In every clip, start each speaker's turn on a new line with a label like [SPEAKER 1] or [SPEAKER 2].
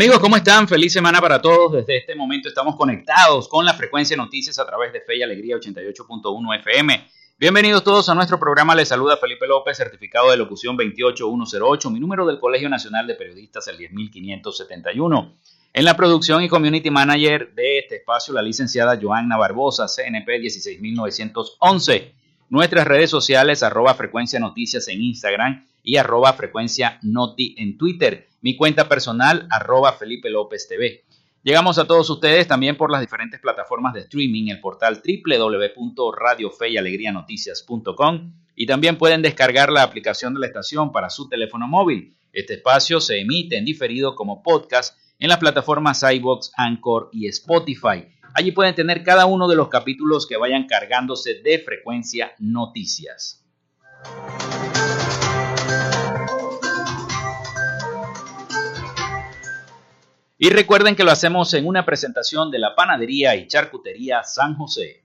[SPEAKER 1] Amigos, ¿cómo están? Feliz semana para todos. Desde este momento estamos conectados con la frecuencia noticias a través de Fe y Alegría 88.1 FM. Bienvenidos todos a nuestro programa. Les saluda Felipe López, certificado de locución 28108, mi número del Colegio Nacional de Periodistas el 10571. En la producción y community manager de este espacio, la licenciada Joanna Barbosa, CNP 16911. Nuestras redes sociales, arroba frecuencia noticias en Instagram y arroba frecuencia noti en Twitter. Mi cuenta personal, arroba Felipe López TV. Llegamos a todos ustedes también por las diferentes plataformas de streaming, el portal www.radiofeyalegrianoticias.com y también pueden descargar la aplicación de la estación para su teléfono móvil. Este espacio se emite en diferido como podcast en las plataformas iBox, Anchor y Spotify. Allí pueden tener cada uno de los capítulos que vayan cargándose de frecuencia noticias. Y recuerden que lo hacemos en una presentación de la Panadería y Charcutería San José.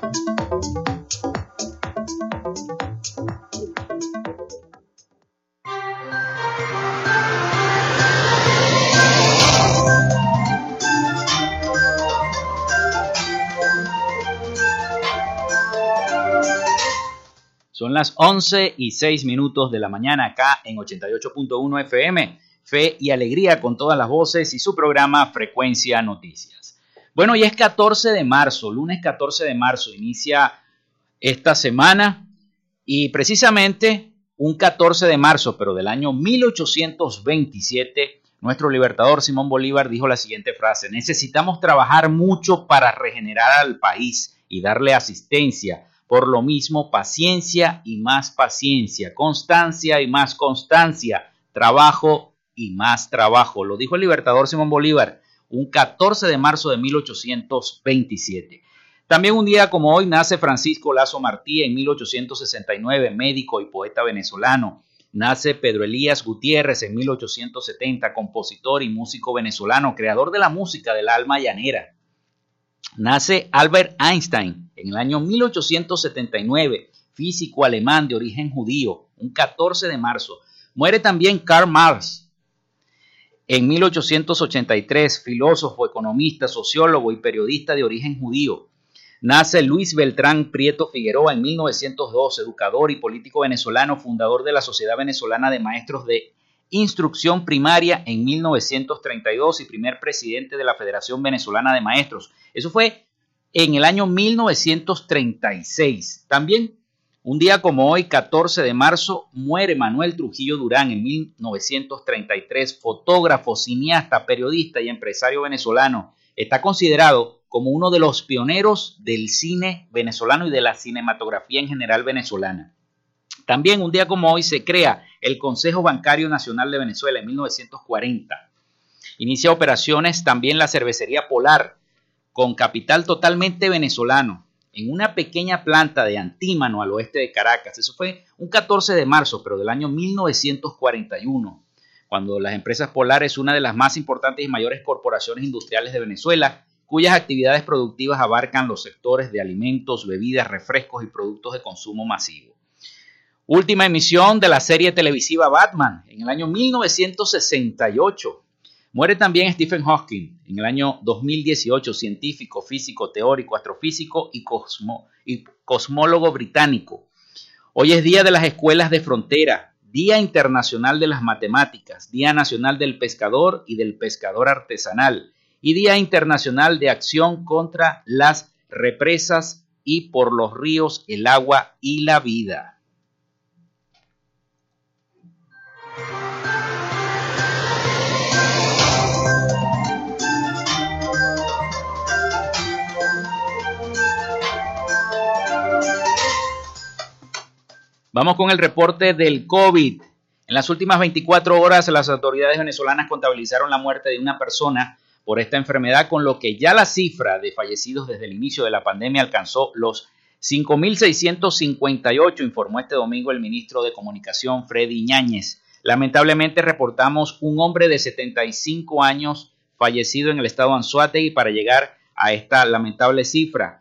[SPEAKER 1] Las 11 y 6 minutos de la mañana acá en 88.1 FM. Fe y alegría con todas las voces y su programa Frecuencia Noticias. Bueno, y es 14 de marzo, lunes 14 de marzo, inicia esta semana y precisamente un 14 de marzo, pero del año 1827, nuestro libertador Simón Bolívar dijo la siguiente frase, necesitamos trabajar mucho para regenerar al país y darle asistencia por lo mismo, paciencia y más paciencia, constancia y más constancia, trabajo y más trabajo. Lo dijo el libertador Simón Bolívar un 14 de marzo de 1827. También un día como hoy nace Francisco Lazo Martí en 1869, médico y poeta venezolano. Nace Pedro Elías Gutiérrez en 1870, compositor y músico venezolano, creador de la música del alma llanera. Nace Albert Einstein en el año 1879, físico alemán de origen judío, un 14 de marzo. Muere también Karl Marx en 1883, filósofo, economista, sociólogo y periodista de origen judío. Nace Luis Beltrán Prieto Figueroa en 1902, educador y político venezolano, fundador de la Sociedad Venezolana de Maestros de Instrucción Primaria en 1932 y primer presidente de la Federación Venezolana de Maestros. Eso fue en el año 1936. También Un día como hoy, 14 de marzo, muere Manuel Trujillo Durán en 1933, fotógrafo, cineasta, periodista y empresario venezolano. Está considerado como uno de los pioneros del cine venezolano y de la cinematografía en general venezolana. También un día como hoy se crea el Consejo Bancario Nacional de Venezuela en 1940. Inicia operaciones también la cervecería Polar, con capital totalmente venezolano en una pequeña planta de Antímano al oeste de Caracas. Eso fue un 14 de marzo, pero del año 1941, cuando las empresas Polar es una de las más importantes y mayores corporaciones industriales de Venezuela, cuyas actividades productivas abarcan los sectores de alimentos, bebidas, refrescos y productos de consumo masivo. Última emisión de la serie televisiva Batman en el año 1968. Muere también Stephen Hawking en el año 2018, científico, físico, teórico, astrofísico y, y cosmólogo británico. Hoy es Día de las Escuelas de Frontera, Día Internacional de las Matemáticas, Día Nacional del Pescador y del Pescador Artesanal y Día Internacional de Acción contra las Represas y por los ríos, el agua y la vida. Vamos con el reporte del COVID. En las últimas 24 horas, las autoridades venezolanas contabilizaron la muerte de una persona por esta enfermedad, con lo que ya la cifra de fallecidos desde el inicio de la pandemia alcanzó los 5.658, informó este domingo el ministro de Comunicación, Freddy Ñáñez. Lamentablemente reportamos un hombre de 75 años fallecido en el estado Anzuategui para llegar a esta lamentable cifra.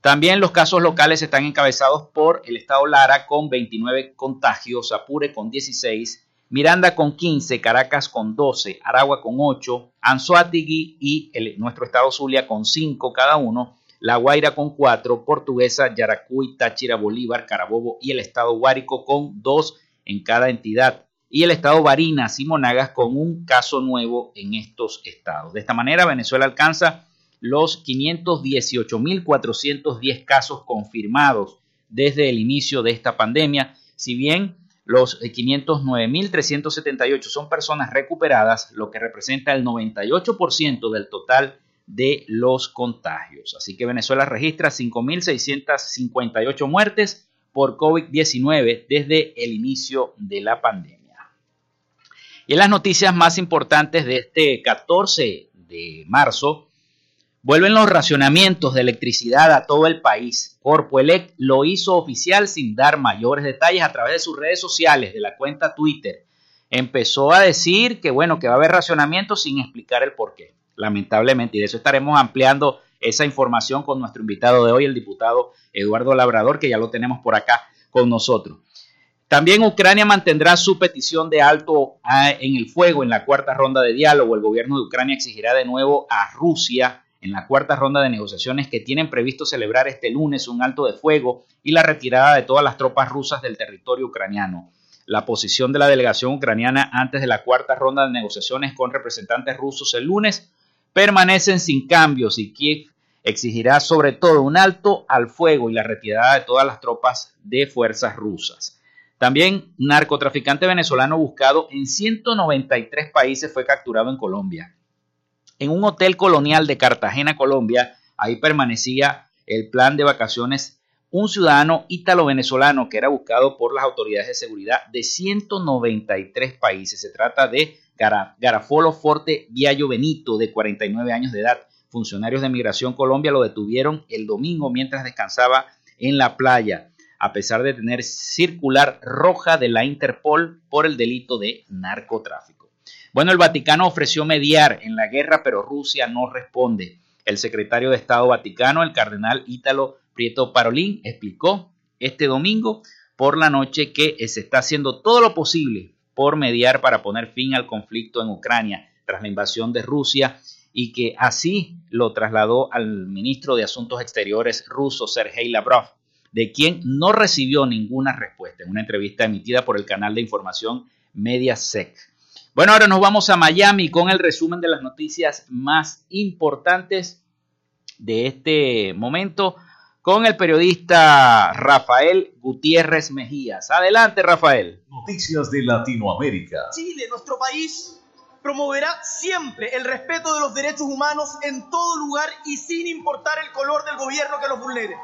[SPEAKER 1] También los casos locales están encabezados por el estado Lara con 29 contagios, Apure con 16, Miranda con 15, Caracas con 12, Aragua con 8, Anzoátegui y nuestro estado Zulia con 5 cada uno, La Guaira con 4, Portuguesa, Yaracuy, Táchira, Bolívar, Carabobo y el estado Guárico con 2 en cada entidad y el estado Barinas y Monagas con un caso nuevo en estos estados. De esta manera, Venezuela alcanza los 518.410 casos confirmados desde el inicio de esta pandemia, si bien los 509.378 son personas recuperadas, lo que representa el 98% del total de los contagios. Así que Venezuela registra 5.658 muertes por COVID-19 desde el inicio de la pandemia. Y en las noticias más importantes de este 14 de marzo, Vuelven los racionamientos de electricidad a todo el país. Corpoelec lo hizo oficial sin dar mayores detalles a través de sus redes sociales, de la cuenta Twitter. Empezó a decir que bueno, que va a haber racionamientos sin explicar el por qué, lamentablemente. Y de eso estaremos ampliando esa información con nuestro invitado de hoy, el diputado Eduardo Labrador, que ya lo tenemos por acá con nosotros. También Ucrania mantendrá su petición de alto ah, en el fuego en la cuarta ronda de diálogo. El gobierno de Ucrania exigirá de nuevo a Rusia en la cuarta ronda de negociaciones que tienen previsto celebrar este lunes un alto de fuego y la retirada de todas las tropas rusas del territorio ucraniano. La posición de la delegación ucraniana antes de la cuarta ronda de negociaciones con representantes rusos el lunes permanecen sin cambios y Kiev exigirá sobre todo un alto al fuego y la retirada de todas las tropas de fuerzas rusas. También narcotraficante venezolano buscado en 193 países fue capturado en Colombia en un hotel colonial de Cartagena, Colombia. Ahí permanecía el plan de vacaciones un ciudadano ítalo-venezolano que era buscado por las autoridades de seguridad de 193 países. Se trata de Garafolo Forte Viallo Benito, de 49 años de edad. Funcionarios de Migración Colombia lo detuvieron el domingo mientras descansaba en la playa, a pesar de tener circular roja de la Interpol por el delito de narcotráfico. Bueno, el Vaticano ofreció mediar en la guerra, pero Rusia no responde. El secretario de Estado Vaticano, el cardenal Ítalo Prieto Parolín, explicó este domingo por la noche que se está haciendo todo lo posible por mediar para poner fin al conflicto en Ucrania tras la invasión de Rusia y que así lo trasladó al ministro de Asuntos Exteriores ruso Sergei Lavrov, de quien no recibió ninguna respuesta en una entrevista emitida por el canal de información Mediasec. Bueno, ahora nos vamos a Miami con el resumen de las noticias más importantes de este momento. con el periodista Rafael Gutiérrez Mejías. Adelante, Rafael.
[SPEAKER 2] Noticias de Latinoamérica.
[SPEAKER 3] Chile, nuestro país, promoverá siempre el respeto de los derechos humanos en todo lugar y sin importar el color del gobierno que los vulnere.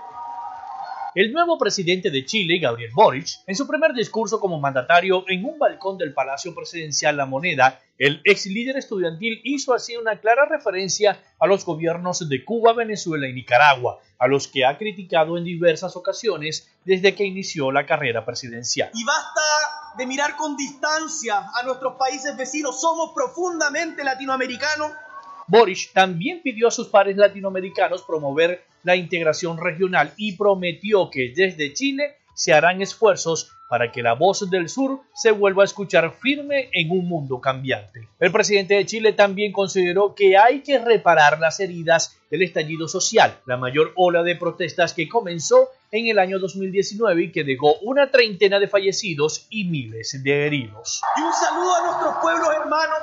[SPEAKER 4] El nuevo presidente de Chile, Gabriel Boric, en su primer discurso como mandatario en un balcón del Palacio Presidencial La Moneda, el ex líder estudiantil hizo así una clara referencia a los gobiernos de Cuba, Venezuela y Nicaragua, a los que ha criticado en diversas ocasiones desde que inició la carrera presidencial.
[SPEAKER 3] Y basta de mirar con distancia a nuestros países vecinos, somos profundamente latinoamericanos
[SPEAKER 4] Boric también pidió a sus pares latinoamericanos promover la integración regional y prometió que desde Chile se harán esfuerzos para que la voz del sur se vuelva a escuchar firme en un mundo cambiante. El presidente de Chile también consideró que hay que reparar las heridas del estallido social, la mayor ola de protestas que comenzó en el año 2019 y que dejó una treintena de fallecidos y miles de heridos.
[SPEAKER 3] Y un saludo a nuestros pueblos hermanos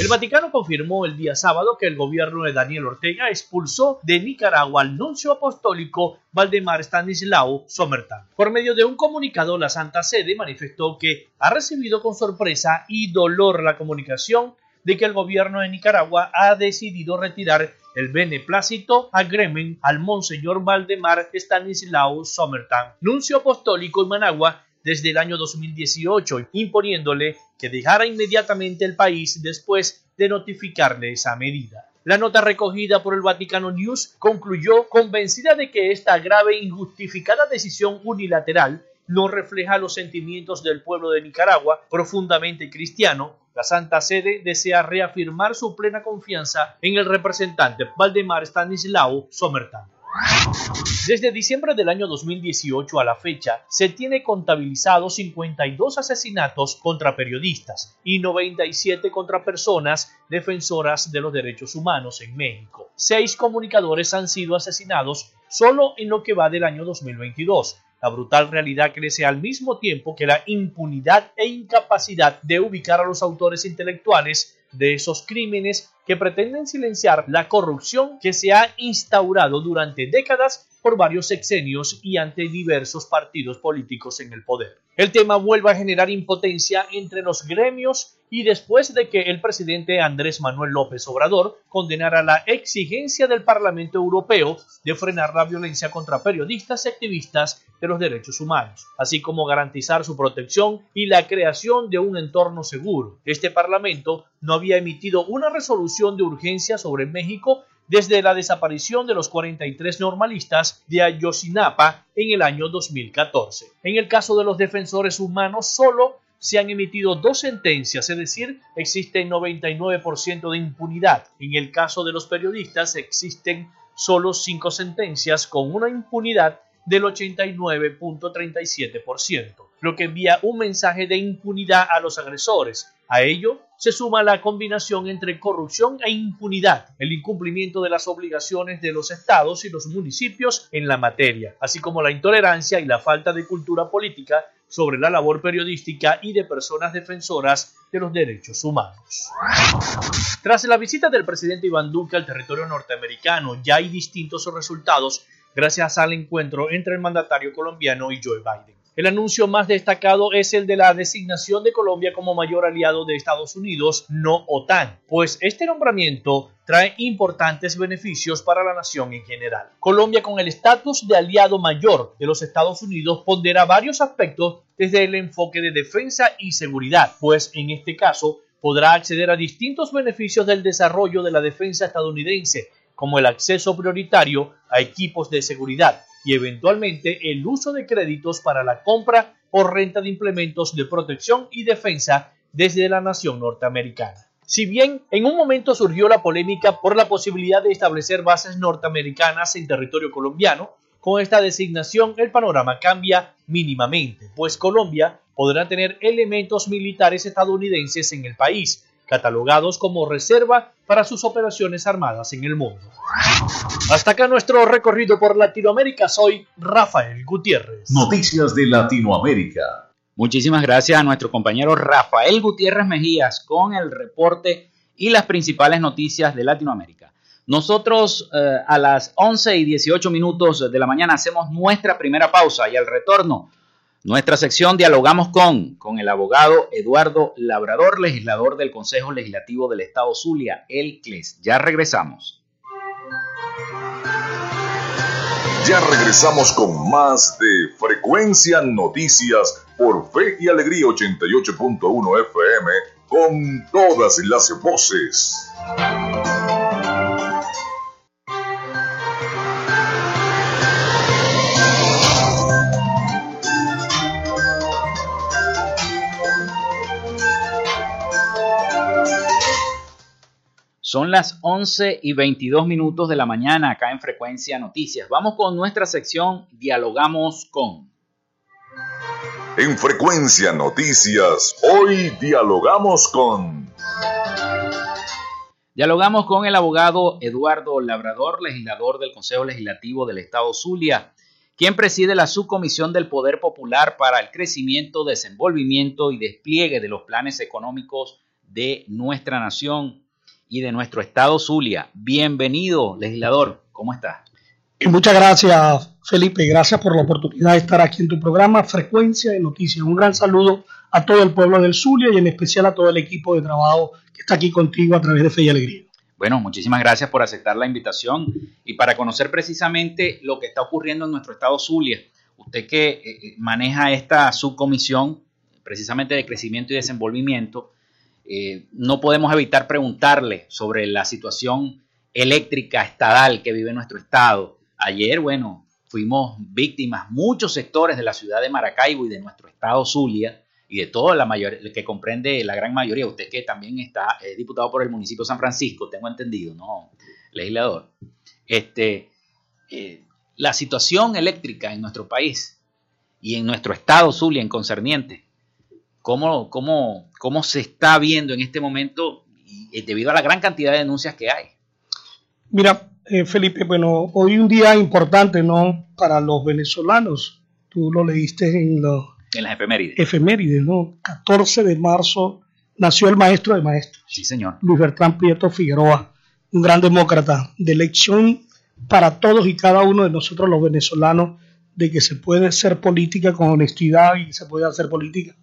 [SPEAKER 4] el Vaticano confirmó el día sábado que el gobierno de Daniel Ortega expulsó de Nicaragua al nuncio apostólico Valdemar Stanislao Somertan. Por medio de un comunicado, la Santa Sede manifestó que ha recibido con sorpresa y dolor la comunicación de que el gobierno de Nicaragua ha decidido retirar el beneplácito agremen al monseñor Valdemar Stanislao Somertan, nuncio apostólico en Managua desde el año 2018, imponiéndole que dejara inmediatamente el país después de notificarle esa medida. La nota recogida por el Vaticano News concluyó convencida de que esta grave e injustificada decisión unilateral no refleja los sentimientos del pueblo de Nicaragua, profundamente cristiano. La Santa Sede desea reafirmar su plena confianza en el representante Valdemar Stanislao Somertan. Desde diciembre del año 2018 a la fecha, se tiene contabilizado 52 asesinatos contra periodistas y 97 contra personas defensoras de los derechos humanos en México. Seis comunicadores han sido asesinados solo en lo que va del año 2022. La brutal realidad crece al mismo tiempo que la impunidad e incapacidad de ubicar a los autores intelectuales de esos crímenes que pretenden silenciar la corrupción que se ha instaurado durante décadas por varios sexenios y ante diversos partidos políticos en el poder. El tema vuelve a generar impotencia entre los gremios y después de que el presidente Andrés Manuel López Obrador condenara la exigencia del Parlamento Europeo de frenar la violencia contra periodistas y activistas de los derechos humanos, así como garantizar su protección y la creación de un entorno seguro. Este Parlamento no había emitido una resolución de urgencia sobre México desde la desaparición de los 43 normalistas de Ayotzinapa en el año 2014. En el caso de los defensores humanos, solo se han emitido dos sentencias, es decir, existe 99% de impunidad. En el caso de los periodistas existen solo cinco sentencias con una impunidad del 89.37%, lo que envía un mensaje de impunidad a los agresores. A ello se suma la combinación entre corrupción e impunidad, el incumplimiento de las obligaciones de los estados y los municipios en la materia, así como la intolerancia y la falta de cultura política sobre la labor periodística y de personas defensoras de los derechos humanos. Tras la visita del presidente Iván Duque al territorio norteamericano, ya hay distintos resultados gracias al encuentro entre el mandatario colombiano y Joe Biden. El anuncio más destacado es el de la designación de Colombia como mayor aliado de Estados Unidos, no OTAN, pues este nombramiento trae importantes beneficios para la nación en general. Colombia con el estatus de aliado mayor de los Estados Unidos pondera varios aspectos desde el enfoque de defensa y seguridad, pues en este caso podrá acceder a distintos beneficios del desarrollo de la defensa estadounidense, como el acceso prioritario a equipos de seguridad, y eventualmente el uso de créditos para la compra o renta de implementos de protección y defensa desde la nación norteamericana. Si bien en un momento surgió la polémica por la posibilidad de establecer bases norteamericanas en territorio colombiano, con esta designación el panorama cambia mínimamente, pues Colombia podrá tener elementos militares estadounidenses en el país, catalogados como reserva para sus operaciones armadas en el mundo. Hasta acá nuestro recorrido por Latinoamérica. Soy Rafael Gutiérrez.
[SPEAKER 2] Noticias de Latinoamérica.
[SPEAKER 1] Muchísimas gracias a nuestro compañero Rafael Gutiérrez Mejías con el reporte y las principales noticias de Latinoamérica. Nosotros eh, a las 11 y 18 minutos de la mañana hacemos nuestra primera pausa y al retorno, nuestra sección Dialogamos con, con el abogado Eduardo Labrador, legislador del Consejo Legislativo del Estado Zulia, el CLES. Ya regresamos.
[SPEAKER 2] Ya regresamos con más de Frecuencia Noticias por Fe y Alegría 88.1 FM con todas las voces.
[SPEAKER 1] Son las 11 y 22 minutos de la mañana acá en Frecuencia Noticias. Vamos con nuestra sección Dialogamos con.
[SPEAKER 2] En Frecuencia Noticias, hoy dialogamos con...
[SPEAKER 1] Dialogamos con el abogado Eduardo Labrador, legislador del Consejo Legislativo del Estado Zulia, quien preside la subcomisión del Poder Popular para el crecimiento, desenvolvimiento y despliegue de los planes económicos de nuestra nación y de nuestro estado Zulia. Bienvenido, legislador. ¿Cómo está?
[SPEAKER 5] Y muchas gracias, Felipe. Gracias por la oportunidad de estar aquí en tu programa Frecuencia de Noticias. Un gran saludo a todo el pueblo del Zulia y en especial a todo el equipo de trabajo que está aquí contigo a través de Fe y Alegría.
[SPEAKER 1] Bueno, muchísimas gracias por aceptar la invitación y para conocer precisamente lo que está ocurriendo en nuestro estado Zulia. Usted que eh, eh, maneja esta subcomisión precisamente de crecimiento y desenvolvimiento, eh, no podemos evitar preguntarle sobre la situación eléctrica estadal que vive nuestro estado. Ayer, bueno, fuimos víctimas muchos sectores de la ciudad de Maracaibo y de nuestro estado Zulia y de toda la mayoría, que comprende la gran mayoría, usted que también está es diputado por el municipio de San Francisco, tengo entendido, ¿no? Legislador. Este, eh, la situación eléctrica en nuestro país y en nuestro estado Zulia en concerniente cómo, cómo, cómo se está viendo en este momento y, debido a la gran cantidad de denuncias que hay.
[SPEAKER 5] Mira, eh, Felipe, bueno, hoy un día importante, ¿no? Para los venezolanos. Tú lo leíste en, los,
[SPEAKER 1] en las efemérides.
[SPEAKER 5] Efemérides, ¿no? 14 de marzo nació el maestro de maestros.
[SPEAKER 1] Sí, señor.
[SPEAKER 5] Luis Bertrán Prieto Figueroa, un gran demócrata, de elección para todos y cada uno de nosotros los venezolanos, de que se puede ser política con honestidad y se puede hacer política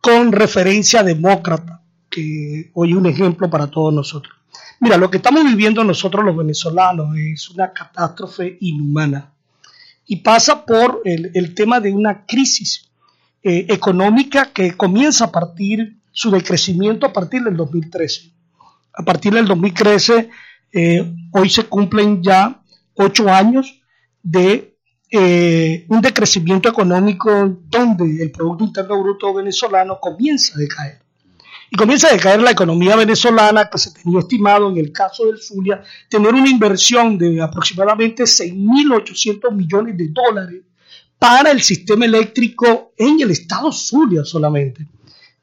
[SPEAKER 5] con referencia demócrata, que hoy es un ejemplo para todos nosotros. Mira, lo que estamos viviendo nosotros los venezolanos es una catástrofe inhumana y pasa por el, tema de una crisis eh, económica que comienza a partir su decrecimiento a partir del 2013. A partir del 2013, eh, hoy se cumplen ya ocho años de eh, un decrecimiento económico donde el Producto Interno Bruto venezolano comienza a decaer. Y comienza a decaer la economía venezolana, que se tenía estimado en el caso del Zulia, tener una inversión de aproximadamente 6.800 millones de dólares para el sistema eléctrico en el estado Zulia solamente.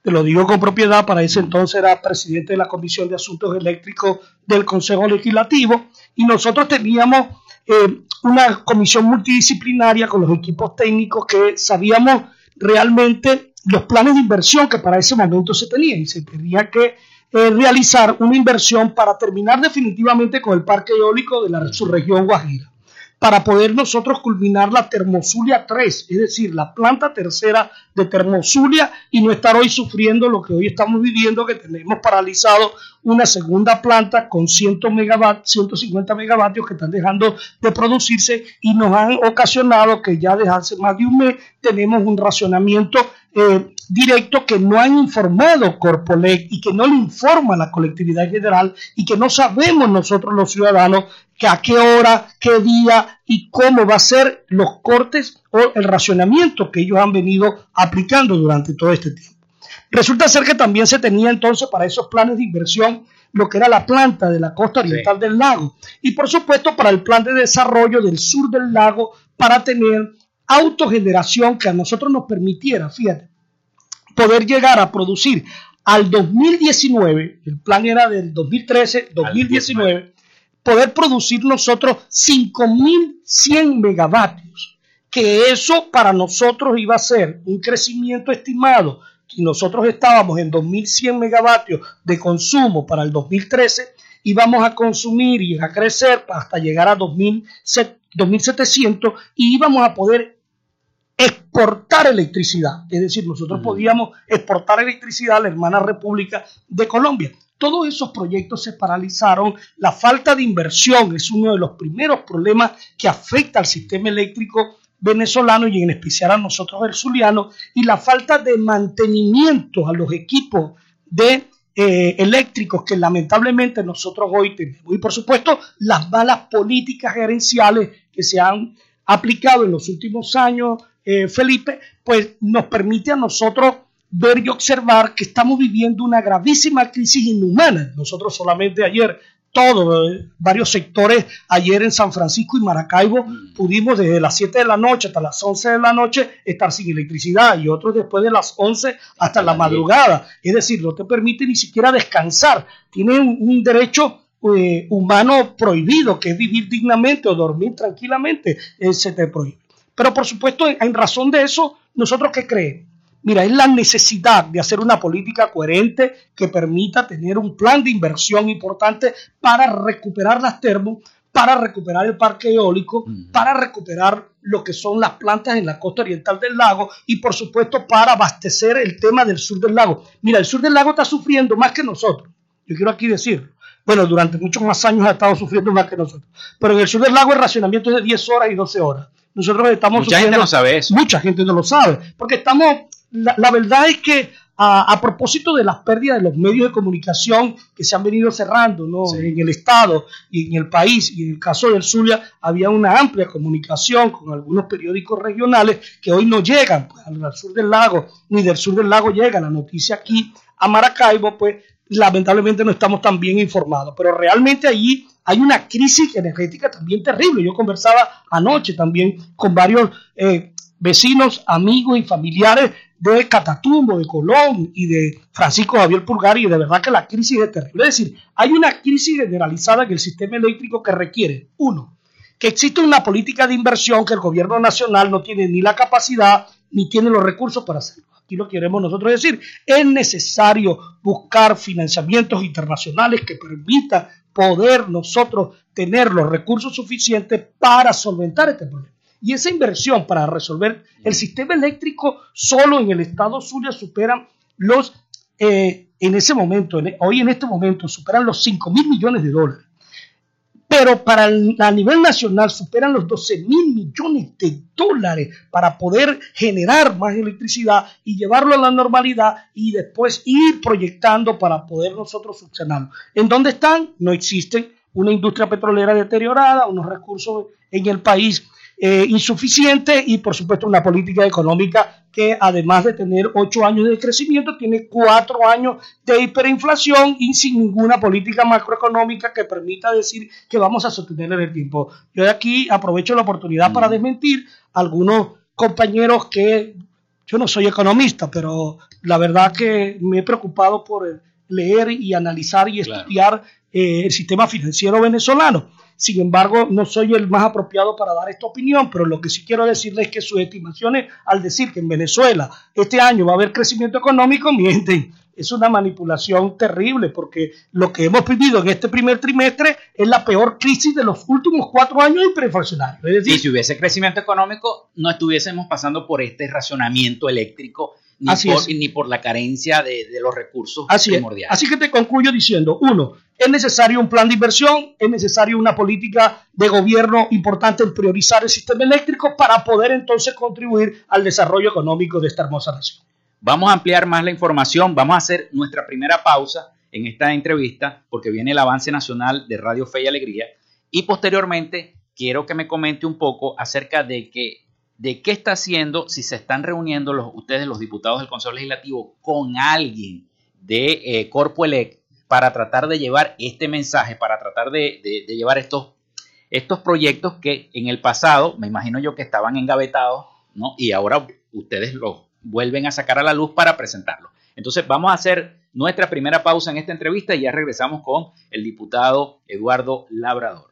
[SPEAKER 5] Te lo digo con propiedad, para ese entonces era presidente de la Comisión de Asuntos Eléctricos del Consejo Legislativo y nosotros teníamos eh, una comisión multidisciplinaria con los equipos técnicos que sabíamos realmente los planes de inversión que para ese momento se tenían. Y se tenía que eh, realizar una inversión para terminar definitivamente con el parque eólico de la subregión Guajira para poder nosotros culminar la Termosulia 3, es decir, la planta tercera de Termosulia y no estar hoy sufriendo lo que hoy estamos viviendo, que tenemos paralizado una segunda planta con 100 megavatios, 150 megavatios que están dejando de producirse y nos han ocasionado que ya desde hace más de un mes tenemos un racionamiento eh, directo que no han informado Corpolec y que no le informa a la colectividad general y que no sabemos nosotros los ciudadanos que a qué hora, qué día y cómo va a ser los cortes o el racionamiento que ellos han venido aplicando durante todo este tiempo. Resulta ser que también se tenía entonces para esos planes de inversión lo que era la planta de la costa oriental del lago. Y por supuesto para el plan de desarrollo del sur del lago para tener autogeneración que a nosotros nos permitiera, fíjate, poder llegar a producir al 2019, el plan era del 2013, 2019, poder producir nosotros 5.100 megavatios, que eso para nosotros iba a ser un crecimiento estimado si nosotros estábamos en 2100 megavatios de consumo para el 2013, íbamos a consumir y a crecer hasta llegar a 2700 y íbamos a poder exportar electricidad. Es decir, nosotros podíamos exportar electricidad a la hermana República de Colombia. Todos esos proyectos se paralizaron. La falta de inversión es uno de los primeros problemas que afecta al sistema eléctrico venezolano y en especial a nosotros el zuliano y la falta de mantenimiento a los equipos de eh, eléctricos que lamentablemente nosotros hoy tenemos. Y por supuesto las malas políticas gerenciales que se han aplicado en los últimos años, eh, Felipe, pues nos permite a nosotros ver y observar que estamos viviendo una gravísima crisis inhumana. Nosotros solamente ayer todos, eh, varios sectores, ayer en San Francisco y Maracaibo, mm. pudimos desde las 7 de la noche hasta las 11 de la noche estar sin electricidad y otros después de las 11 hasta la madrugada. Es decir, no te permite ni siquiera descansar. Tienen un derecho eh, humano prohibido, que es vivir dignamente o dormir tranquilamente, eh, se te prohíbe. Pero por supuesto, en razón de eso, nosotros qué creemos? Mira, es la necesidad de hacer una política coherente que permita tener un plan de inversión importante para recuperar las termos, para recuperar el parque eólico, para recuperar lo que son las plantas en la costa oriental del lago y por supuesto para abastecer el tema del sur del lago. Mira, el sur del lago está sufriendo más que nosotros. Yo quiero aquí decirlo. Bueno, durante muchos más años ha estado sufriendo más que nosotros. Pero en el sur del lago el racionamiento es de 10 horas y 12 horas. Nosotros estamos
[SPEAKER 1] mucha gente no sabe eso.
[SPEAKER 5] Mucha gente no lo sabe, porque estamos la, verdad es que a, propósito de las pérdidas de los medios de comunicación que se han venido cerrando en el Estado y en el país, y en el caso del Zulia había una amplia comunicación con algunos periódicos regionales que hoy no llegan pues, al sur del lago, ni del sur del lago llega la noticia aquí a Maracaibo, pues lamentablemente no estamos tan bien informados, pero realmente allí hay una crisis energética también terrible. Yo conversaba anoche también con varios eh, vecinos, amigos y familiares de Catatumbo, de Colón y de Francisco Javier Pulgar y de verdad que la crisis es terrible. Es decir, hay una crisis generalizada en el sistema eléctrico que requiere, uno, que existe una política de inversión que el gobierno nacional no tiene ni la capacidad ni tiene los recursos para hacerlo. Aquí lo queremos nosotros decir. Es necesario buscar financiamientos internacionales que permitan poder nosotros tener los recursos suficientes para solventar este problema. Y esa inversión para resolver el sistema eléctrico solo en el estado Zulia superan los, eh, en ese momento, hoy en este momento, superan los 5 mil millones de dólares. Pero para a nivel nacional superan los 12 mil millones de dólares para poder generar más electricidad y llevarlo a la normalidad y después ir proyectando para poder nosotros funcionarlo. ¿En dónde están? No existen una industria petrolera deteriorada, unos recursos en el país eh, insuficiente y por supuesto una política económica que además de tener ocho años de crecimiento, tiene cuatro años de hiperinflación y sin ninguna política macroeconómica que permita decir que vamos a sostener en el tiempo. Yo de aquí aprovecho la oportunidad para desmentir a algunos compañeros que yo no soy economista, pero la verdad que me he preocupado por leer y analizar y estudiar eh, el sistema financiero venezolano. Sin embargo, no soy el más apropiado para dar esta opinión, pero lo que sí quiero decirles es que sus estimaciones al decir que en Venezuela este año va a haber crecimiento económico mienten. Es una manipulación terrible porque lo que hemos vivido en este primer trimestre es la peor crisis de los últimos cuatro años inflacionarios. Es
[SPEAKER 1] decir, si hubiese crecimiento económico, no estuviésemos pasando por este racionamiento eléctrico ni, por, ni por la carencia de, los recursos
[SPEAKER 5] primordiales. Así que te concluyo diciendo, uno, es necesario un plan de inversión, es necesario una política de gobierno importante en priorizar el sistema eléctrico para poder entonces contribuir al desarrollo económico de esta hermosa nación.
[SPEAKER 1] Vamos a ampliar más la información, vamos a hacer nuestra primera pausa en esta entrevista porque viene el avance nacional de Radio Fe y Alegría y posteriormente quiero que me comente un poco acerca de que de qué está haciendo, si se están reuniendo los, ustedes, los diputados del Consejo Legislativo, con alguien de eh, Corpoelec para tratar de llevar este mensaje, para tratar de, llevar estos, estos proyectos que en el pasado, me imagino yo que estaban engavetados, ¿no? Y ahora ustedes los vuelven a sacar a la luz para presentarlos. Entonces vamos a hacer nuestra primera pausa en esta entrevista y ya regresamos con el diputado Eduardo Labrador.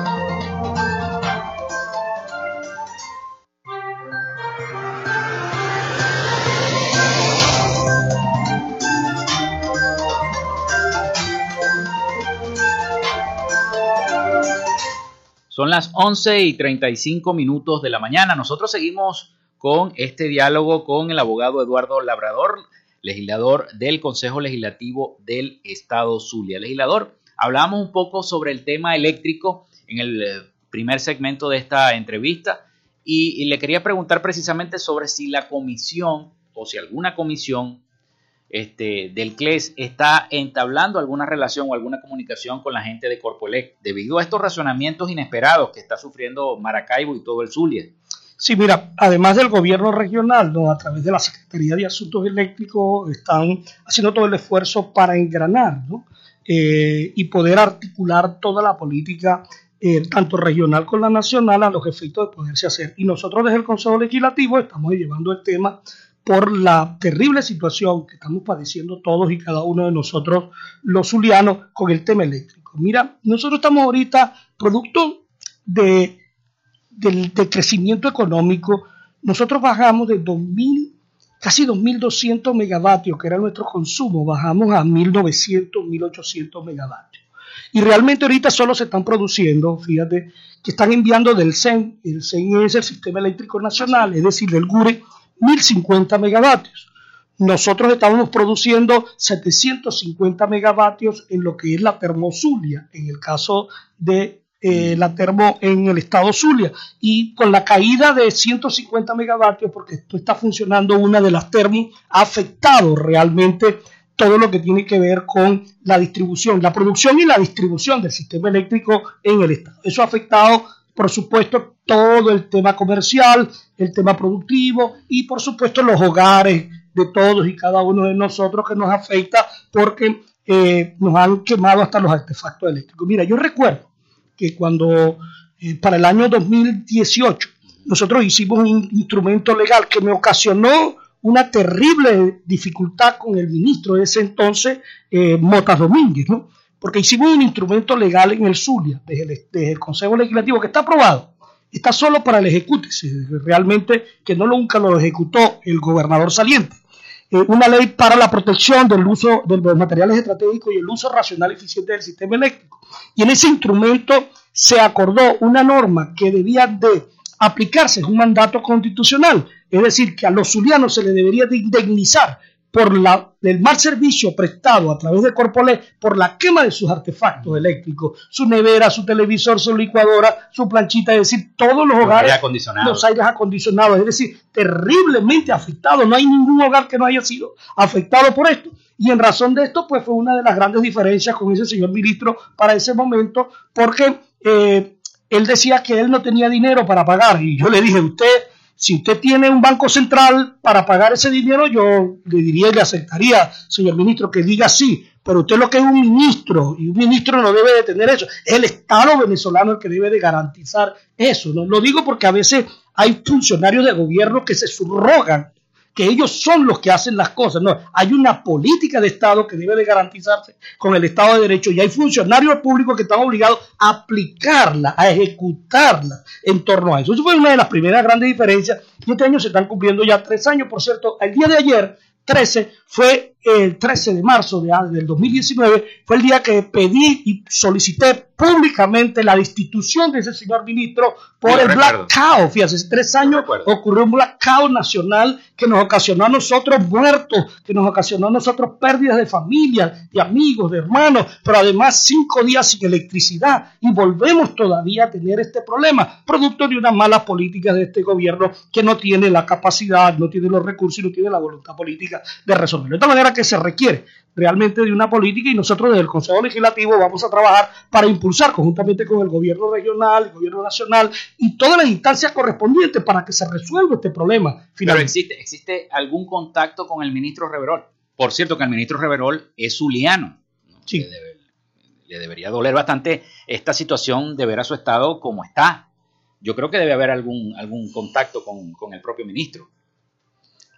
[SPEAKER 1] Son las 11 y 35 minutos de la mañana. Nosotros seguimos con este diálogo con el abogado Eduardo Labrador, legislador del Consejo Legislativo del Estado Zulia. Legislador, hablamos un poco sobre el tema eléctrico en el eh, primer segmento de esta entrevista y, y le quería preguntar precisamente sobre si la comisión o si alguna comisión este, del CLES está entablando alguna relación o alguna comunicación con la gente de Corpoelec debido a estos razonamientos inesperados que está sufriendo Maracaibo y todo el Zulia.
[SPEAKER 5] Sí, mira, además del gobierno regional, ¿no? a través de la Secretaría de Asuntos Eléctricos, están haciendo todo el esfuerzo para engranar eh, y poder articular toda la política, eh, tanto regional como la nacional, a los efectos de poderse hacer. Y nosotros desde el Consejo Legislativo estamos llevando el tema por la terrible situación que estamos padeciendo todos y cada uno de nosotros, los zulianos, con el tema eléctrico. Mira, nosotros estamos ahorita, producto de, del, crecimiento económico, nosotros bajamos de 2000, casi 2.200 megavatios, que era nuestro consumo, bajamos a 1.900, 1.800 megavatios. Y realmente ahorita solo se están produciendo, fíjate, que están enviando del CEN, el CEN es el Sistema Eléctrico Nacional, es decir, del GURE, 1050 megavatios. Nosotros estábamos produciendo 750 megavatios en lo que es la termozulia, en el caso de eh, la termo en el estado Zulia. Y con la caída de 150 megavatios, porque esto está funcionando una de las termos, ha afectado realmente todo lo que tiene que ver con la distribución, la producción y la distribución del sistema eléctrico en el estado. Eso ha afectado por supuesto, todo el tema comercial, el tema productivo y, por supuesto, los hogares de todos y cada uno de nosotros que nos afecta porque eh, nos han quemado hasta los artefactos eléctricos. Mira, yo recuerdo que cuando eh, para el año 2018 nosotros hicimos un instrumento legal que me ocasionó una terrible dificultad con el ministro de ese entonces, eh, Motas Domínguez, ¿no? Porque hicimos un instrumento legal en el Zulia, desde el, desde el Consejo Legislativo, que está aprobado, está solo para el ejecute, realmente que no nunca lo ejecutó el gobernador saliente. Eh, una ley para la protección del uso de los materiales estratégicos y el uso racional y eficiente del sistema eléctrico. Y en ese instrumento se acordó una norma que debía de aplicarse, es un mandato constitucional, es decir, que a los zulianos se les debería de indemnizar por la, el mal servicio prestado a través de Corpolé por la quema de sus artefactos eléctricos, su nevera, su televisor, su licuadora, su planchita, es decir, todos los hogares, los aires acondicionados, es decir, terriblemente afectados. No hay ningún hogar que no haya sido afectado por esto. Y en razón de esto, pues fue una de las grandes diferencias con ese señor ministro para ese momento, porque eh, él decía que él no tenía dinero para pagar. Y yo le dije, usted si usted tiene un banco central para pagar ese dinero, yo le diría y le aceptaría, señor ministro, que diga sí, pero usted lo que es un ministro, y un ministro no debe de tener eso, es el Estado venezolano el que debe de garantizar eso. ¿no? Lo digo porque a veces hay funcionarios de gobierno que se subrogan que ellos son los que hacen las cosas. No, hay una política de Estado que debe de garantizarse con el Estado de Derecho y hay funcionarios públicos que están obligados a aplicarla, a ejecutarla en torno a eso. Eso fue una de las primeras grandes diferencias y este año se están cumpliendo ya tres años. Por cierto, el día de ayer, 13, fue el 13 de marzo de, del 2019, fue el día que pedí y solicité públicamente la destitución de ese señor ministro por el blackout. Fíjate, hace tres años ocurrió un blackout nacional que nos ocasionó a nosotros muertos, que nos ocasionó a nosotros pérdidas de familia, de amigos, de hermanos, pero además cinco días sin electricidad y volvemos todavía a tener este problema, producto de una mala política de este gobierno que no tiene la capacidad, no tiene los recursos y no tiene la voluntad política de resolverlo. De esta manera que se requiere realmente de una política y nosotros desde el Consejo Legislativo vamos a trabajar para impulsar conjuntamente con el gobierno regional, el gobierno nacional y todas las instancias correspondientes para que se resuelva este problema.
[SPEAKER 1] Pero existe, existe algún contacto con el ministro Reverol Por cierto, que el ministro Reverol es zuliano.
[SPEAKER 5] Sí.
[SPEAKER 1] Le, debe- le debería doler bastante esta situación de ver a su estado como está. Yo creo que debe haber algún, algún contacto con, con el propio ministro.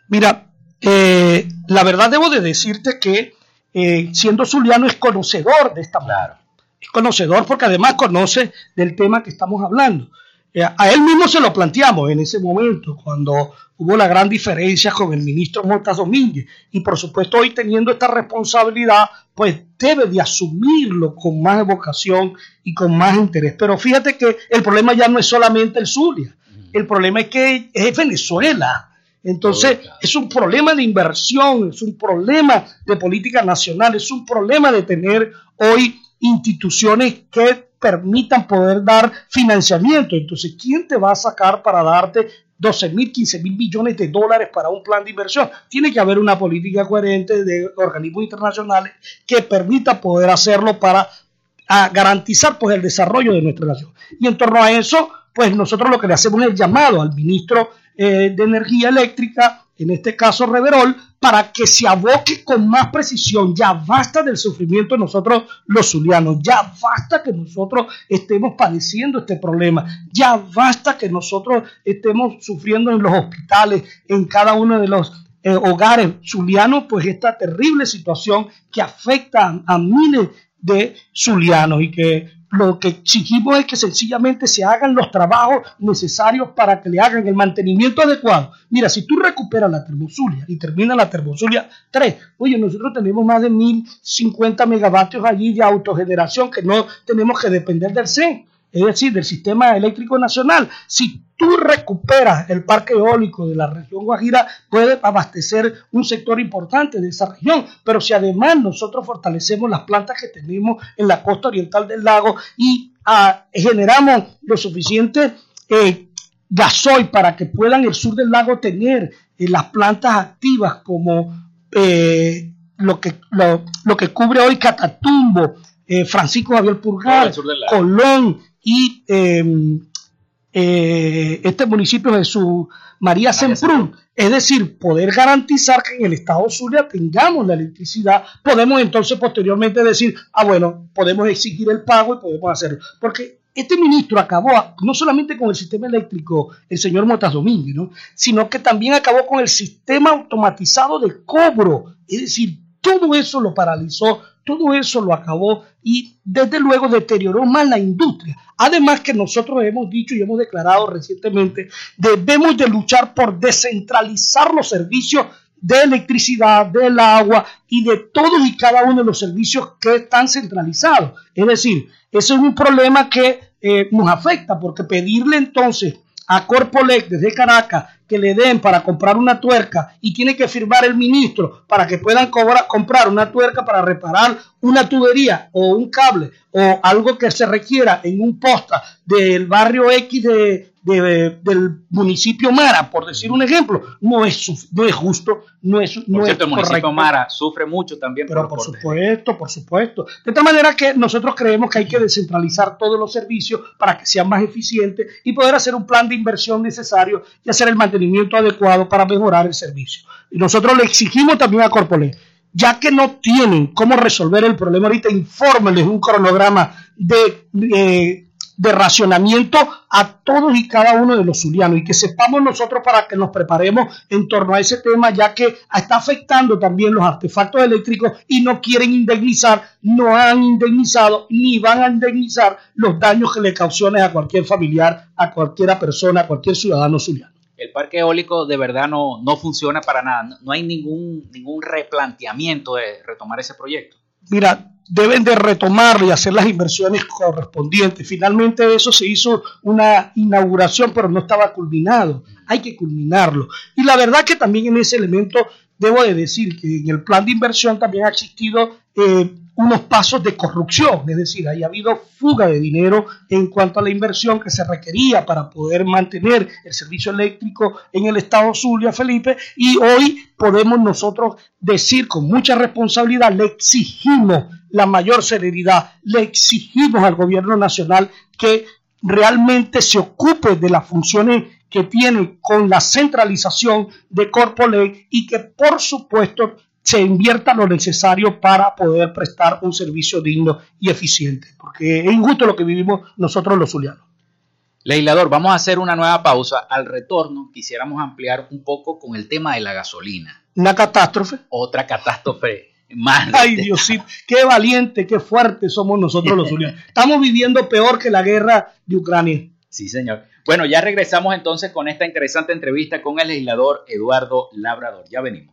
[SPEAKER 5] Mira, eh, la verdad debo de decirte que eh, siendo zuliano es conocedor de esta
[SPEAKER 1] Claro.
[SPEAKER 5] es conocedor porque además conoce del tema que estamos hablando. Eh, a él mismo se lo planteamos en ese momento, cuando hubo la gran diferencia con el ministro Montas Domínguez. Y por supuesto, hoy teniendo esta responsabilidad, pues debe de asumirlo con más vocación y con más interés. Pero fíjate que el problema ya no es solamente el Zulia, el problema es que es Venezuela. Entonces, es un problema de inversión, es un problema de política nacional, es un problema de tener hoy instituciones que permitan poder dar financiamiento. Entonces, ¿quién te va a sacar para darte 12 mil, 15 mil millones de dólares para un plan de inversión? Tiene que haber una política coherente de organismos internacionales que permita poder hacerlo para a garantizar pues el desarrollo de nuestra nación. Y en torno a eso, pues nosotros lo que le hacemos es el llamado al ministro eh, de Energía Eléctrica, en este caso Reverol, para que se aboque con más precisión. Ya basta del sufrimiento de nosotros los zulianos, ya basta que nosotros estemos padeciendo este problema, ya basta que nosotros estemos sufriendo en los hospitales, en cada uno de los eh, hogares zulianos, pues esta terrible situación que afecta a, a miles de zulianos y que lo que exigimos es que sencillamente se hagan los trabajos necesarios para que le hagan el mantenimiento adecuado. Mira, si tú recuperas la termozulia y termina la termozulia 3, oye, nosotros tenemos más de 1050 megavatios allí de autogeneración que no tenemos que depender del CEN, es decir, del sistema eléctrico nacional. Si tú recuperas el parque eólico de la región Guajira, puede abastecer un sector importante de esa región. Pero si además nosotros fortalecemos las plantas que tenemos en la costa oriental del lago y ah, generamos lo suficiente eh, gasoil para que puedan el sur del lago tener eh, las plantas activas como eh, lo, que, lo, lo que cubre hoy Catatumbo, eh, Francisco Javier Purgal. Colón y eh, eh, este municipio de su María Semprún. Es decir, poder garantizar que en el estado Zulia tengamos la electricidad, podemos entonces posteriormente decir, ah, bueno, podemos exigir el pago y podemos hacerlo. Porque este ministro acabó no solamente con el sistema eléctrico, el señor Motas Domínguez, ¿no? sino que también acabó con el sistema automatizado de cobro. Es decir, todo eso lo paralizó, todo eso lo acabó y desde luego deterioró más la industria. Además que nosotros hemos dicho y hemos declarado recientemente, debemos de luchar por descentralizar los servicios de electricidad, del agua y de todos y cada uno de los servicios que están centralizados. Es decir, ese es un problema que eh, nos afecta porque pedirle entonces a Corpolec desde Caracas que le den para comprar una tuerca y tiene que firmar el ministro para que puedan cobrar- comprar una tuerca para reparar una tubería o un cable o algo que se requiera en un posta del barrio X de, de- del municipio Mara, por decir un ejemplo, no es, no es justo, no es, no
[SPEAKER 1] Por
[SPEAKER 5] es
[SPEAKER 1] cierto, el municipio
[SPEAKER 5] correcto.
[SPEAKER 1] Mara sufre mucho también
[SPEAKER 5] Pero por supuesto, por supuesto. De tal manera que nosotros creemos que hay que descentralizar todos los servicios para que sean más eficientes y poder hacer un plan de inversión necesario y hacer el mantenimiento adecuado para mejorar el servicio. Y nosotros le exigimos también a Corpolé, ya que no tienen cómo resolver el problema ahorita, infórmenles un cronograma de, de, de racionamiento a todos y cada uno de los zulianos y que sepamos nosotros para que nos preparemos en torno a ese tema, ya que está afectando también los artefactos eléctricos y no quieren indemnizar, no han indemnizado ni van a indemnizar los daños que le causionen a cualquier familiar, a cualquiera persona, a cualquier ciudadano zuliano.
[SPEAKER 1] El parque eólico de verdad no, no funciona para nada. No- No hay ningún, ningún replanteamiento de retomar ese proyecto.
[SPEAKER 5] mira, deben de retomarlo y hacer las inversiones correspondientes. Finalmente eso se hizo una inauguración, pero no estaba culminado. Hay que culminarlo. Y la verdad que también en ese elemento debo de decir que en el plan de inversión también ha existido eh, unos pasos de corrupción, es decir, ha habido fuga de dinero en cuanto a la inversión que se requería para poder mantener el servicio eléctrico en el estado Zulia, Felipe, y hoy podemos nosotros decir con mucha responsabilidad, le exigimos la mayor celeridad, le exigimos al gobierno nacional que realmente se ocupe de las funciones que tiene con la centralización de Corpolec y que por supuesto se invierta lo necesario para poder prestar un servicio digno y eficiente, porque es injusto lo que vivimos nosotros los zulianos.
[SPEAKER 1] Legislador, vamos a hacer una nueva pausa. Al retorno quisiéramos ampliar un poco con el tema de la gasolina.
[SPEAKER 5] Una catástrofe.
[SPEAKER 1] Otra catástrofe más.
[SPEAKER 5] Ay, Diosito, qué valiente, qué fuerte somos nosotros los zulianos. Estamos viviendo peor que la guerra de Ucrania.
[SPEAKER 1] Sí, señor. Bueno, ya regresamos entonces con esta interesante entrevista con el legislador Eduardo Labrador. Ya venimos.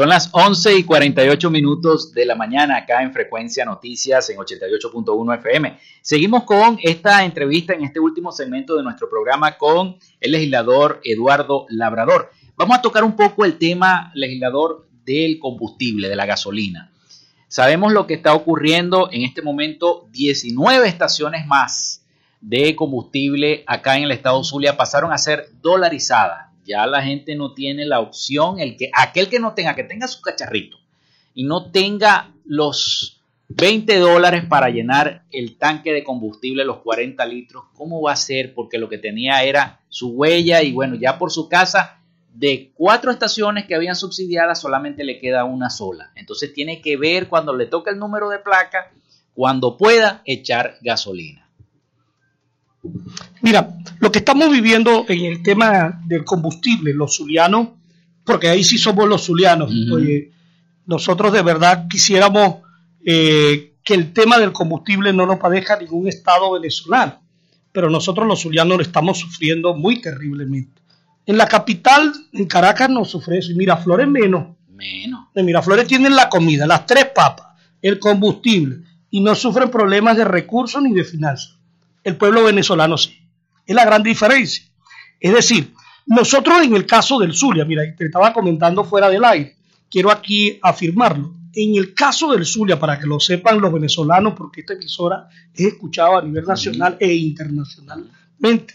[SPEAKER 1] Son las 11 y 48 minutos de la mañana acá en Frecuencia Noticias en 88.1 FM. Seguimos con esta entrevista en este último segmento de nuestro programa con el legislador Eduardo Labrador. Vamos a tocar un poco el tema, legislador, del combustible, de la gasolina. Sabemos lo que está ocurriendo en este momento, 19 estaciones más de combustible acá en el estado Zulia pasaron a ser dolarizadas ya la gente no tiene la opción, el que, aquel que no tenga, que tenga su cacharrito y no tenga los 20 dólares para llenar el tanque de combustible, los 40 litros, ¿cómo va a ser? Porque lo que tenía era su huella y bueno, ya por su casa, de cuatro estaciones que habían subsidiadas, solamente le queda una sola. Entonces tiene que ver cuando le toca el número de placa, cuando pueda echar gasolina.
[SPEAKER 5] Mira, lo que estamos viviendo en el tema del combustible, los zulianos, porque ahí sí somos los zulianos, oye, nosotros de verdad quisiéramos eh, que el tema del combustible no lo padezca ningún estado venezolano, pero nosotros los zulianos lo estamos sufriendo muy terriblemente. En la capital, en Caracas, no sufre eso, y Miraflores menos.
[SPEAKER 1] Menos.
[SPEAKER 5] En Miraflores tienen la comida, las tres papas, el combustible, y no sufren problemas de recursos ni de finanzas el pueblo venezolano sí. Es la gran diferencia. Es decir, nosotros en el caso del Zulia, mira, te estaba comentando fuera del aire, quiero aquí afirmarlo. En el caso del Zulia, para que lo sepan los venezolanos, porque esta emisora es escuchada a nivel nacional e internacionalmente,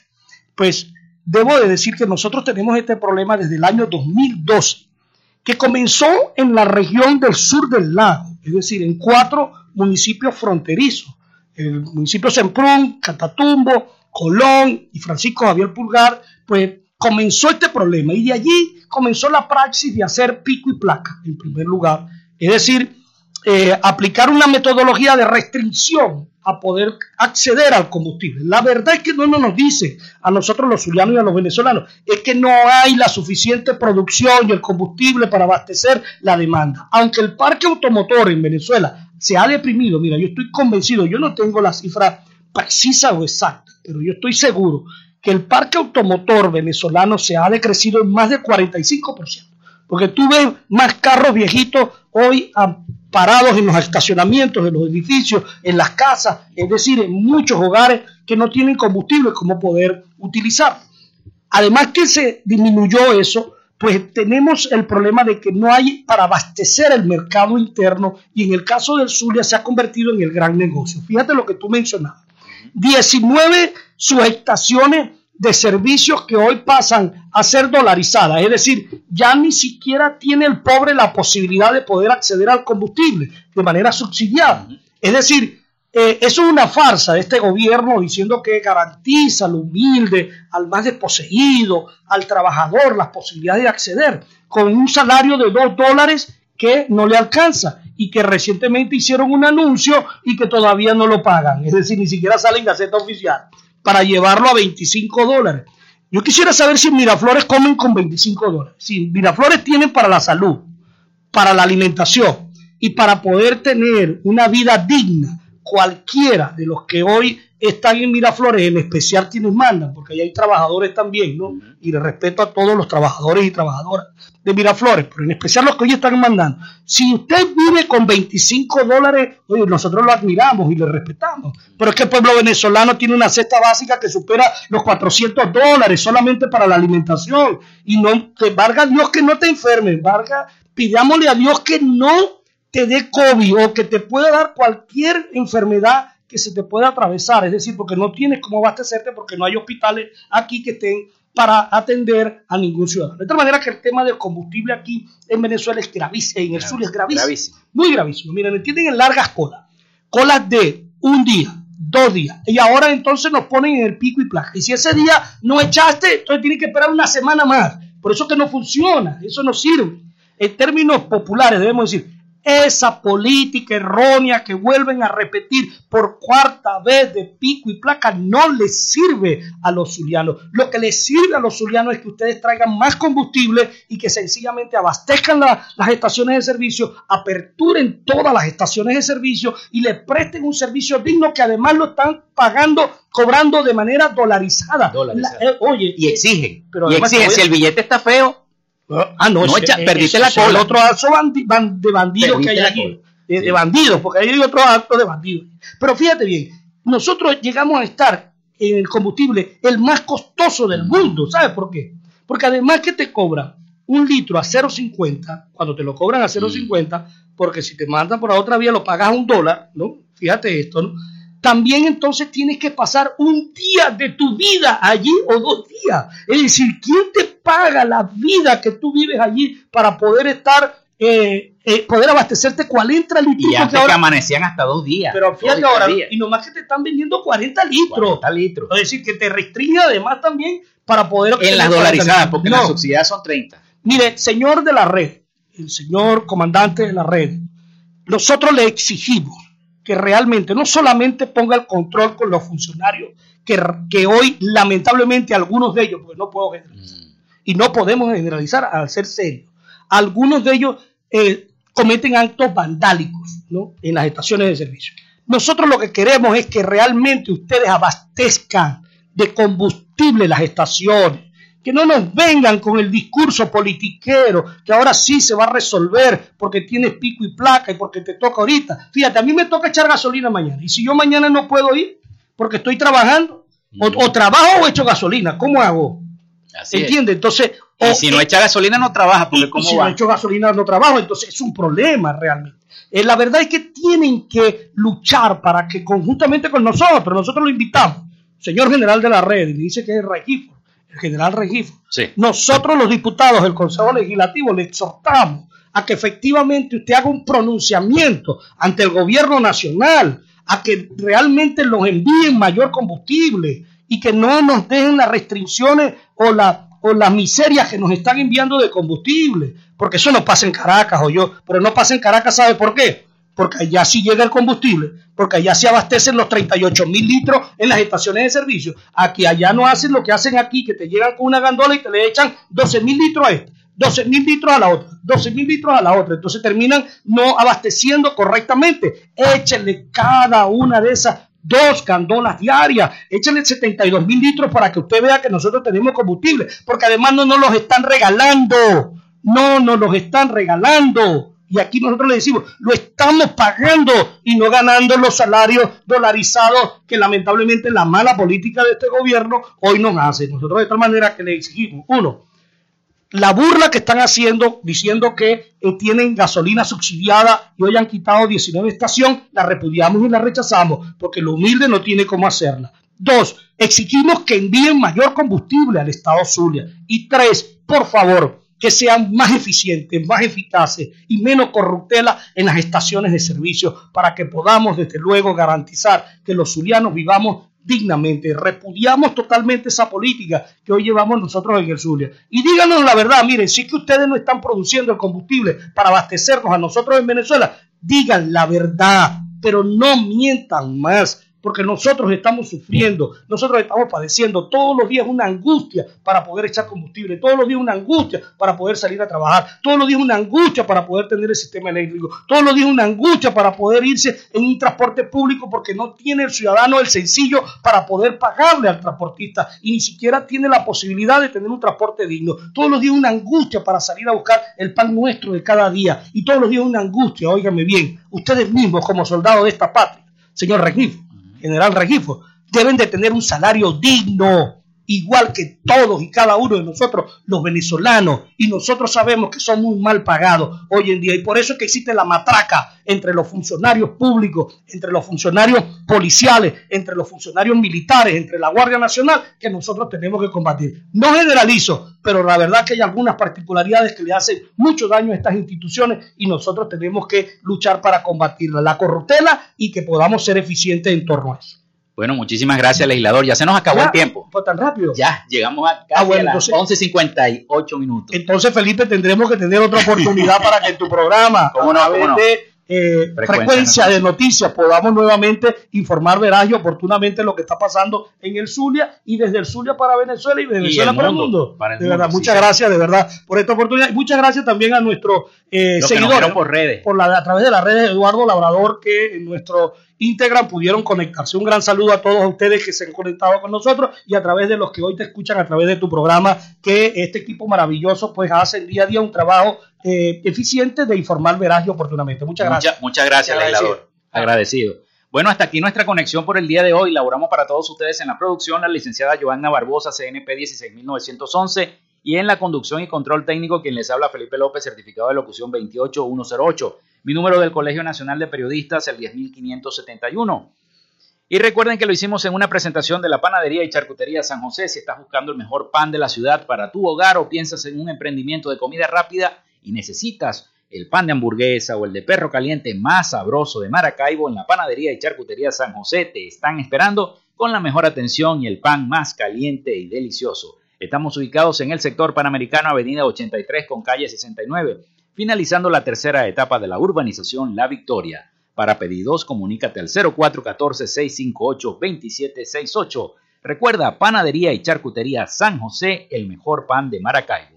[SPEAKER 5] pues debo de decir que nosotros tenemos este problema desde el año 2012, que comenzó en la región del sur del lago, es decir, en cuatro municipios fronterizos, el municipio Semprún, Catatumbo, Colón y Francisco Javier Pulgar, pues comenzó este problema y de allí comenzó la praxis de hacer pico y placa, en primer lugar. Es decir, eh, aplicar una metodología de restricción a poder acceder al combustible. La verdad es que no nos dice a nosotros los zulianos y a los venezolanos, es que no hay la suficiente producción y el combustible para abastecer la demanda. Aunque el parque automotor en Venezuela se ha deprimido. Mira, yo estoy convencido, yo no tengo la cifra precisa o exacta, pero yo estoy seguro que el parque automotor venezolano se ha decrecido en más del 45%, porque tú ves más carros viejitos hoy parados en los estacionamientos de los edificios, en las casas, es decir, en muchos hogares que no tienen combustible como poder utilizar. Además que se disminuyó eso, pues tenemos el problema de que no hay para abastecer el mercado interno y en el caso del Zulia se ha convertido en el gran negocio. Fíjate lo que tú mencionabas. 19 subestaciones de servicios que hoy pasan a ser dolarizadas, es decir, ya ni siquiera tiene el pobre la posibilidad de poder acceder al combustible de manera subsidiada. Es decir, eh, eso es una farsa de este gobierno diciendo que garantiza al humilde, al más desposeído, al trabajador las posibilidades de acceder con un salario de dos dólares que no le alcanza y que recientemente hicieron un anuncio y que todavía no lo pagan. Es decir, ni siquiera sale en Gaceta Oficial para llevarlo a 25 dólares. Yo quisiera saber si Miraflores comen con 25 dólares. Si Miraflores tienen para la salud, para la alimentación y para poder tener una vida digna cualquiera de los que hoy están en Miraflores, en especial quienes mandan, porque ahí hay trabajadores también, ¿no? Y le respeto a todos los trabajadores y trabajadoras de Miraflores, pero en especial los que hoy están mandando. Si usted vive con 25 dólares, oye, nosotros lo admiramos y le respetamos, pero es que el pueblo venezolano tiene una cesta básica que supera los 400 dólares solamente para la alimentación. Y no, que valga Dios que no te enfermes, valga, pidámosle a Dios que no te dé COVID o que te pueda dar cualquier enfermedad que se te pueda atravesar, es decir, porque no tienes cómo abastecerte porque no hay hospitales aquí que estén para atender a ningún ciudadano. De tal manera que el tema del combustible aquí en Venezuela es gravísimo, en el sur es gravísimo, gravísimo, muy gravísimo. Miren, entienden en largas colas, colas de un día, dos días, y ahora entonces nos ponen en el pico y placa. Y si ese día no echaste, entonces tienes que esperar una semana más. Por eso que no funciona, eso no sirve. En términos populares debemos decir, esa política errónea que vuelven a repetir por cuarta vez de pico y placa no les sirve a los zulianos. Lo que les sirve a los zulianos es que ustedes traigan más combustible y que sencillamente abastezcan las estaciones de servicio, aperturen todas las estaciones de servicio y le presten un servicio digno que además lo están pagando, cobrando de manera dolarizada.
[SPEAKER 1] Eh, oye, y exigen. Pero y exigen, si el billete está feo,
[SPEAKER 5] Ah, no, perdiste la cola. otro acto de bandidos que hay aquí. De, bandidos, porque hay otro acto de bandidos. Pero fíjate bien, nosotros llegamos a estar en el combustible el más costoso del mundo. ¿Sabes por qué? Porque además que te cobran un litro a 0.50, cuando te lo cobran a 0.50, porque si te mandan por la otra vía lo pagas a un dólar, ¿no? Fíjate esto, ¿no? También entonces tienes que pasar un día de tu vida allí o dos días. Es decir, ¿quién te paga la vida que tú vives allí para poder estar, eh, eh, poder abastecerte 40 litros?
[SPEAKER 1] Y antes que amanecían hasta dos días.
[SPEAKER 5] Pero fíjate ahora, y nomás que te están vendiendo 40 litros.
[SPEAKER 1] 40 litros.
[SPEAKER 5] Es decir, que te restringe además también para poder...
[SPEAKER 1] En las dolarizadas, porque las subsidiadas son 30.
[SPEAKER 5] Mire, señor de la red, el señor comandante de la red, nosotros le exigimos que realmente no solamente ponga el control con los funcionarios, que, que hoy lamentablemente algunos de ellos, porque no puedo generalizar, mm. y no podemos generalizar al ser serio, algunos de ellos eh, cometen actos vandálicos ¿no? en las estaciones de servicio. Nosotros lo que queremos es que realmente ustedes abastezcan de combustible las estaciones, que no nos vengan con el discurso politiquero, que ahora sí se va a resolver porque tienes pico y placa y porque te toca ahorita. Fíjate, a mí me toca echar gasolina mañana. Y si yo mañana no puedo ir porque estoy trabajando, o, trabajo o echo gasolina, ¿cómo hago? Así ¿Entiendes? Entonces.
[SPEAKER 1] Y si no echa gasolina, no trabaja. Porque ¿cómo
[SPEAKER 5] si no echo gasolina, no trabajo. Entonces es un problema realmente. Eh, la verdad es que tienen que luchar para que conjuntamente con nosotros, nosotros lo invitamos, señor general de la red, y dice que es Regifo, general Regifo, nosotros los diputados del Consejo Legislativo le exhortamos a que efectivamente usted haga un pronunciamiento ante el gobierno nacional, a que realmente los envíen mayor combustible y que no nos dejen las restricciones o, la, o las miserias que nos están enviando de combustible, porque eso no pasa en Caracas o yo, pero no pasa en Caracas, ¿sabe por qué? Porque allá sí llega el combustible, porque allá se abastecen los 38 mil litros en las estaciones de servicio. Aquí allá no hacen lo que hacen aquí, que te llegan con una gandola y te le echan 12 mil litros a esta, 12 mil litros a la otra, 12 mil litros a la otra. Entonces terminan no abasteciendo correctamente. Échenle cada una de esas dos gandolas diarias, échenle 72 mil litros para que usted vea que nosotros tenemos combustible, porque además no nos los están regalando, no nos los están regalando. Y aquí nosotros le decimos, lo estamos pagando y no ganando los salarios dolarizados que lamentablemente la mala política de este gobierno hoy nos hace. Nosotros de tal manera que le exigimos, uno, la burla que están haciendo diciendo que eh, tienen gasolina subsidiada y hoy han quitado 19 estaciones, la repudiamos y la rechazamos porque lo humilde no tiene cómo hacerla. Dos, exigimos que envíen mayor combustible al Estado Zulia. Y tres, por favor, que sean más eficientes, más eficaces y menos corruptelas en las estaciones de servicio para que podamos desde luego garantizar que los zulianos vivamos dignamente. Repudiamos totalmente esa política que hoy llevamos nosotros en el Zulia. Y díganos la verdad, miren, si que ustedes no están produciendo el combustible para abastecernos a nosotros en Venezuela, digan la verdad, pero no mientan más porque nosotros estamos sufriendo, nosotros estamos padeciendo todos los días una angustia para poder echar combustible, todos los días una angustia para poder salir a trabajar, todos los días una angustia para poder tener el sistema eléctrico, todos los días una angustia para poder irse en un transporte público porque no tiene el ciudadano el sencillo para poder pagarle al transportista y ni siquiera tiene la posibilidad de tener un transporte digno. Todos los días una angustia para salir a buscar el pan nuestro de cada día y todos los días una angustia, óigame bien, ustedes mismos como soldados de esta patria, señor Regifo, general Regifo, deben de tener un salario digno, igual que todos y cada uno de nosotros, los venezolanos, y nosotros sabemos que son muy mal pagados hoy en día, y por eso es que existe la matraca entre los funcionarios públicos, entre los funcionarios policiales, entre los funcionarios militares, entre la Guardia Nacional, que nosotros tenemos que combatir. No generalizo, pero la verdad que hay algunas particularidades que le hacen mucho daño a estas instituciones y nosotros tenemos que luchar para combatirla, la corruptela y que podamos ser eficientes en torno a eso.
[SPEAKER 1] Bueno, muchísimas gracias, legislador. Ya se nos acabó
[SPEAKER 5] Ya,
[SPEAKER 1] el tiempo.
[SPEAKER 5] Fue tan rápido.
[SPEAKER 1] Ya, llegamos a casi
[SPEAKER 5] Ah, bueno,
[SPEAKER 1] a las
[SPEAKER 5] entonces-
[SPEAKER 1] 11.58 minutos.
[SPEAKER 5] Entonces, Felipe, tendremos que tener otra oportunidad para que en tu programa,
[SPEAKER 1] ¿Cómo no,
[SPEAKER 5] a través
[SPEAKER 1] cómo no?
[SPEAKER 5] de eh,
[SPEAKER 1] Frecuencia
[SPEAKER 5] frecuencia, de noticias, podamos nuevamente informar veraz y oportunamente lo que está pasando en el Zulia y desde el Zulia para Venezuela y Venezuela
[SPEAKER 1] el
[SPEAKER 5] para el
[SPEAKER 1] mundo,
[SPEAKER 5] mundo.
[SPEAKER 1] para el
[SPEAKER 5] de verdad,
[SPEAKER 1] sí,
[SPEAKER 5] muchas
[SPEAKER 1] sí.
[SPEAKER 5] gracias, de verdad, por esta oportunidad. Y muchas gracias también a nuestros eh, seguidores.
[SPEAKER 1] por redes.
[SPEAKER 5] por la, a través de las redes de Eduardo Labrador que en nuestro Instagram pudieron conectarse. Un gran saludo a todos ustedes que se han conectado con nosotros y a través de los que hoy te escuchan a través de tu programa, que este equipo maravilloso pues hace día a día un trabajo eh, eficiente de informar veraz y oportunamente. Muchas gracias.
[SPEAKER 1] Mucha- muchas gracias,
[SPEAKER 5] Agradecido.
[SPEAKER 1] legislador. Agradecido. Bueno, hasta aquí nuestra conexión por el día de hoy. Laboramos para todos ustedes en la producción la licenciada Joanna Barbosa, CNP 16911, y en la conducción y control técnico quien les habla Felipe López, certificado de locución 28108. Mi número del Colegio Nacional de Periodistas, el 10571. Y recuerden que lo hicimos en una presentación de la Panadería y Charcutería San José. Si estás buscando el mejor pan de la ciudad para tu hogar o piensas en un emprendimiento de comida rápida y necesitas el pan de hamburguesa o el de perro caliente más sabroso de Maracaibo en la Panadería y Charcutería San José te están esperando con la mejor atención y el pan más caliente y delicioso. Estamos ubicados en el sector panamericano, avenida 83 con calle 69, finalizando la tercera etapa de la urbanización La Victoria. Para pedidos, comunícate al 0414-658-2768. Recuerda, Panadería y Charcutería San José, el mejor pan de Maracaibo.